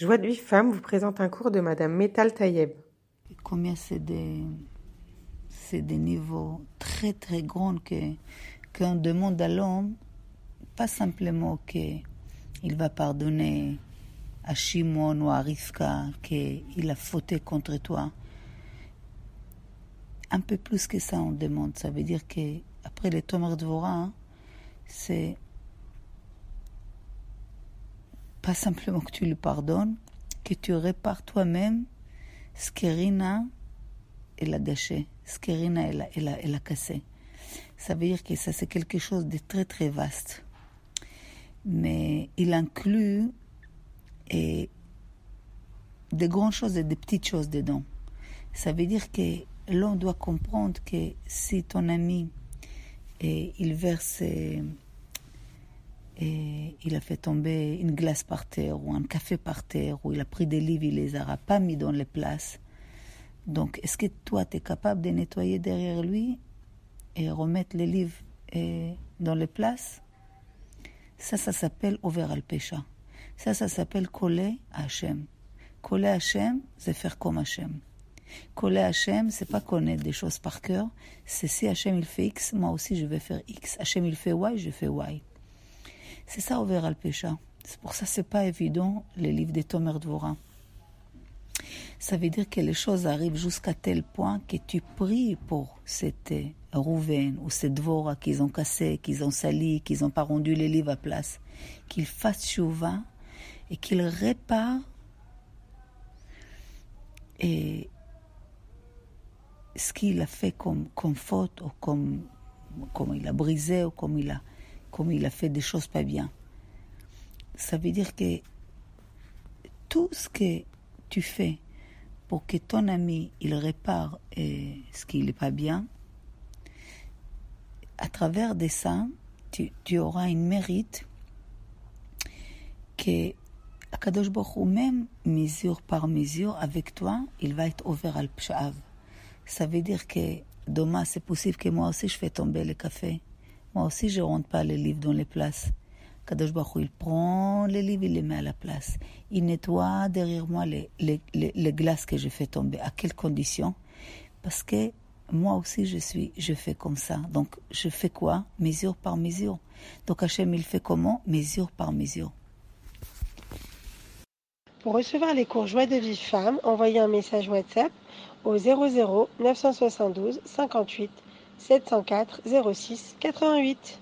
Joie de vie femme vous présente un cours de Madame Metal Tayeb. Combien c'est des, des niveaux très très grands que qu'on demande à l'homme, pas simplement qu'il va pardonner à Shimon ou à Rivka qu'il a fauté contre toi. Un peu plus que ça, on demande. Ça veut dire que après les Tomer Dvora, c'est pas simplement que tu lui pardonnes, que tu répares toi-même ce qu'Erina elle a gâché, ce qu'Erina elle, elle, a, elle a cassé. Ça veut dire que ça c'est quelque chose de très très vaste. Mais il inclut et des grandes choses et des petites choses dedans. Ça veut dire que l'on doit comprendre que si ton ami et il verse et il a fait tomber une glace par terre ou un café par terre ou il a pris des livres, il les aura pas mis dans les places. Donc, est-ce que toi, tu es capable de nettoyer derrière lui et remettre les livres dans les places? Ça, ça s'appelle ouvert al pécha. Ça, ça s'appelle coller à Hachem. Coller à Hachem, c'est faire comme Hachem. Coller à Hachem, c'est pas connaître des choses par cœur. C'est si Hachem il fait X, moi aussi je vais faire X. Hachem il fait Y, je fais Y. C'est ça, ouvert al pécha. C'est pour ça que c'est pas évident, les livres des Tomer Dvora. Ça veut dire que les choses arrivent jusqu'à tel point que tu pries pour cette Rouven ou cette Dvora qu'ils ont cassé, qu'ils ont sali, qu'ils n'ont pas rendu les livres à place, qu'ils fassent chouva et qu'ils réparent et ce qu'il a fait comme, comme faute ou comme, comme il a brisé ou comme il a comme il a fait des choses pas bien. Ça veut dire que tout ce que tu fais pour que ton ami il répare eh, ce qui n'est pas bien, à travers de ça, tu, auras une mérite que Akadosh Baruch même mesure par mesure, avec toi, il va être ouvert al pshav. Ça veut dire que demain, c'est possible que moi aussi je fais tomber le café. Moi aussi, je rentre pas les livres dans les places. Kadosh Baruch il prend les livres, il les met à la place. Il nettoie derrière moi les glaces que je fais tomber. À quelles conditions? Parce que moi aussi, je suis, je fais comme ça. Donc, je fais quoi? Mesure par mesure. Donc, Hachem, il fait comment? Mesure par mesure. Pour recevoir les cours Joie de vie femme, envoyez un message WhatsApp au 00 972 58 704 06 88.